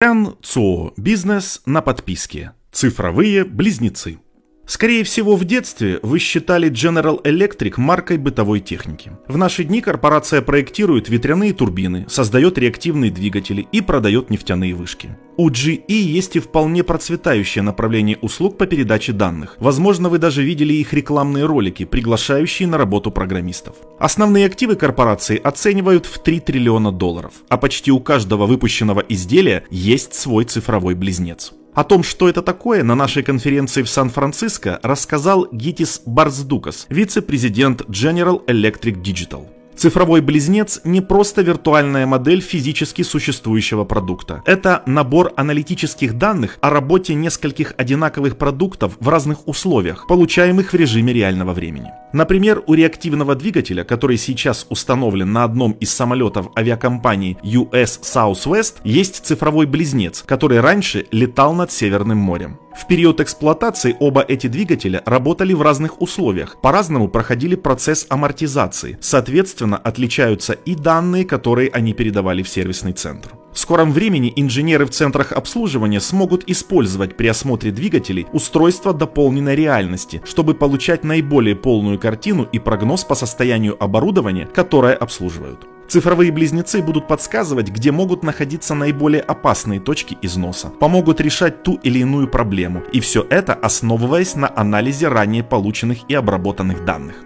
Эн Цо. Бизнес на подписке. Цифровые близнецы. Скорее всего, в детстве вы считали General Electric маркой бытовой техники. В наши дни корпорация проектирует ветряные турбины, создает реактивные двигатели и продает нефтяные вышки. У GE есть и вполне процветающее направление услуг по передаче данных. Возможно, вы даже видели их рекламные ролики, приглашающие на работу программистов. Основные активы корпорации оценивают в 3 триллиона долларов, а почти у каждого выпущенного изделия есть свой цифровой близнец. О том, что это такое, на нашей конференции в Сан-Франциско рассказал Гитис Барсдукас, вице-президент General Electric Digital. Цифровой близнец не просто виртуальная модель физически существующего продукта. Это набор аналитических данных о работе нескольких одинаковых продуктов в разных условиях, получаемых в режиме реального времени. Например, у реактивного двигателя, который сейчас установлен на одном из самолетов авиакомпании US Southwest, есть цифровой близнец, который раньше летал над Северным морем. В период эксплуатации оба эти двигателя работали в разных условиях, по-разному проходили процесс амортизации, соответственно отличаются и данные, которые они передавали в сервисный центр. В скором времени инженеры в центрах обслуживания смогут использовать при осмотре двигателей устройства дополненной реальности, чтобы получать наиболее полную картину и прогноз по состоянию оборудования, которое обслуживают. Цифровые близнецы будут подсказывать, где могут находиться наиболее опасные точки износа, помогут решать ту или иную проблему, и все это основываясь на анализе ранее полученных и обработанных данных.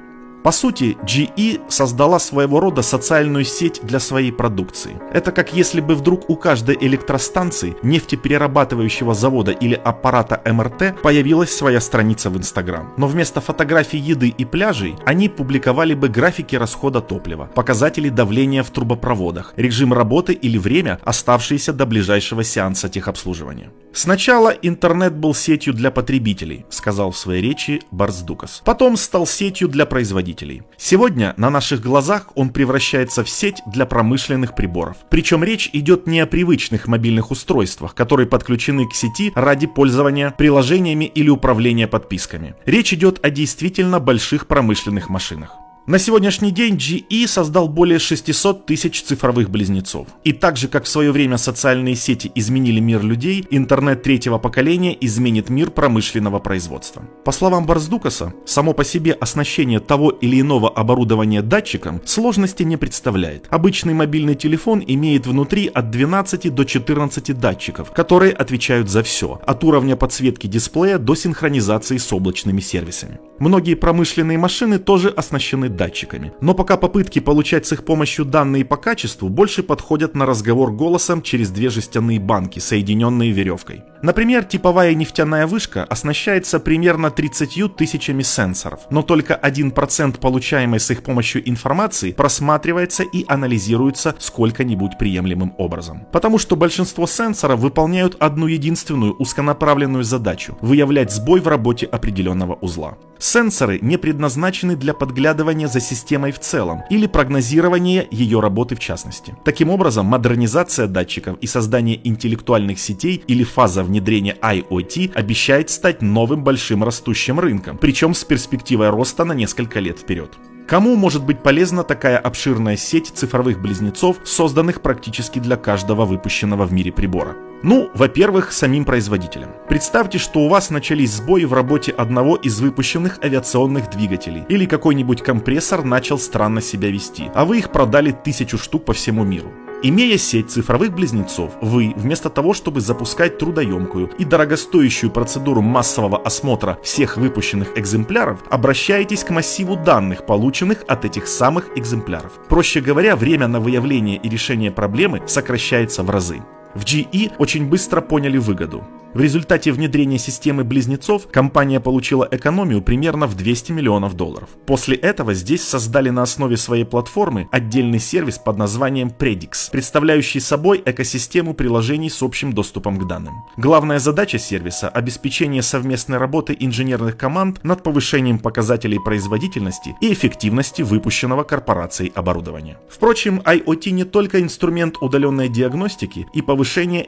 По сути, GE создала своего рода социальную сеть для своей продукции. Это как если бы вдруг у каждой электростанции, нефтеперерабатывающего завода или аппарата МРТ появилась своя страница в Instagram. Но вместо фотографий еды и пляжей они публиковали бы графики расхода топлива, показатели давления в трубопроводах, режим работы или время, оставшееся до ближайшего сеанса техобслуживания. Сначала интернет был сетью для потребителей, сказал в своей речи Барсдукас. Потом стал сетью для производителей. Сегодня на наших глазах он превращается в сеть для промышленных приборов. Причем речь идет не о привычных мобильных устройствах, которые подключены к сети ради пользования приложениями или управления подписками. Речь идет о действительно больших промышленных машинах. На сегодняшний день GE создал более 600 тысяч цифровых близнецов. И так же, как в свое время социальные сети изменили мир людей, интернет третьего поколения изменит мир промышленного производства. По словам Барсдукаса, само по себе оснащение того или иного оборудования датчиком сложности не представляет. Обычный мобильный телефон имеет внутри от 12 до 14 датчиков, которые отвечают за все, от уровня подсветки дисплея до синхронизации с облачными сервисами. Многие промышленные машины тоже оснащены датчиками. Но пока попытки получать с их помощью данные по качеству больше подходят на разговор голосом через две жестяные банки, соединенные веревкой. Например, типовая нефтяная вышка оснащается примерно 30 тысячами сенсоров, но только 1% получаемой с их помощью информации просматривается и анализируется сколько-нибудь приемлемым образом. Потому что большинство сенсоров выполняют одну единственную узконаправленную задачу – выявлять сбой в работе определенного узла. Сенсоры не предназначены для подглядывания за системой в целом или прогнозирования ее работы в частности. Таким образом, модернизация датчиков и создание интеллектуальных сетей или фаза внедрения IoT обещает стать новым большим растущим рынком, причем с перспективой роста на несколько лет вперед. Кому может быть полезна такая обширная сеть цифровых близнецов, созданных практически для каждого выпущенного в мире прибора? Ну, во-первых, самим производителям. Представьте, что у вас начались сбои в работе одного из выпущенных авиационных двигателей, или какой-нибудь компрессор начал странно себя вести, а вы их продали тысячу штук по всему миру. Имея сеть цифровых близнецов, вы, вместо того, чтобы запускать трудоемкую и дорогостоящую процедуру массового осмотра всех выпущенных экземпляров, обращаетесь к массиву данных, полученных от этих самых экземпляров. Проще говоря, время на выявление и решение проблемы сокращается в разы. В GE очень быстро поняли выгоду. В результате внедрения системы близнецов компания получила экономию примерно в 200 миллионов долларов. После этого здесь создали на основе своей платформы отдельный сервис под названием Predix, представляющий собой экосистему приложений с общим доступом к данным. Главная задача сервиса – обеспечение совместной работы инженерных команд над повышением показателей производительности и эффективности выпущенного корпорацией оборудования. Впрочем, IoT не только инструмент удаленной диагностики и повышения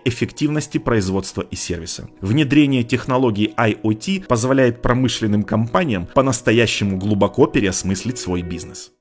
эффективности производства и сервиса. Внедрение технологий IoT позволяет промышленным компаниям по-настоящему глубоко переосмыслить свой бизнес.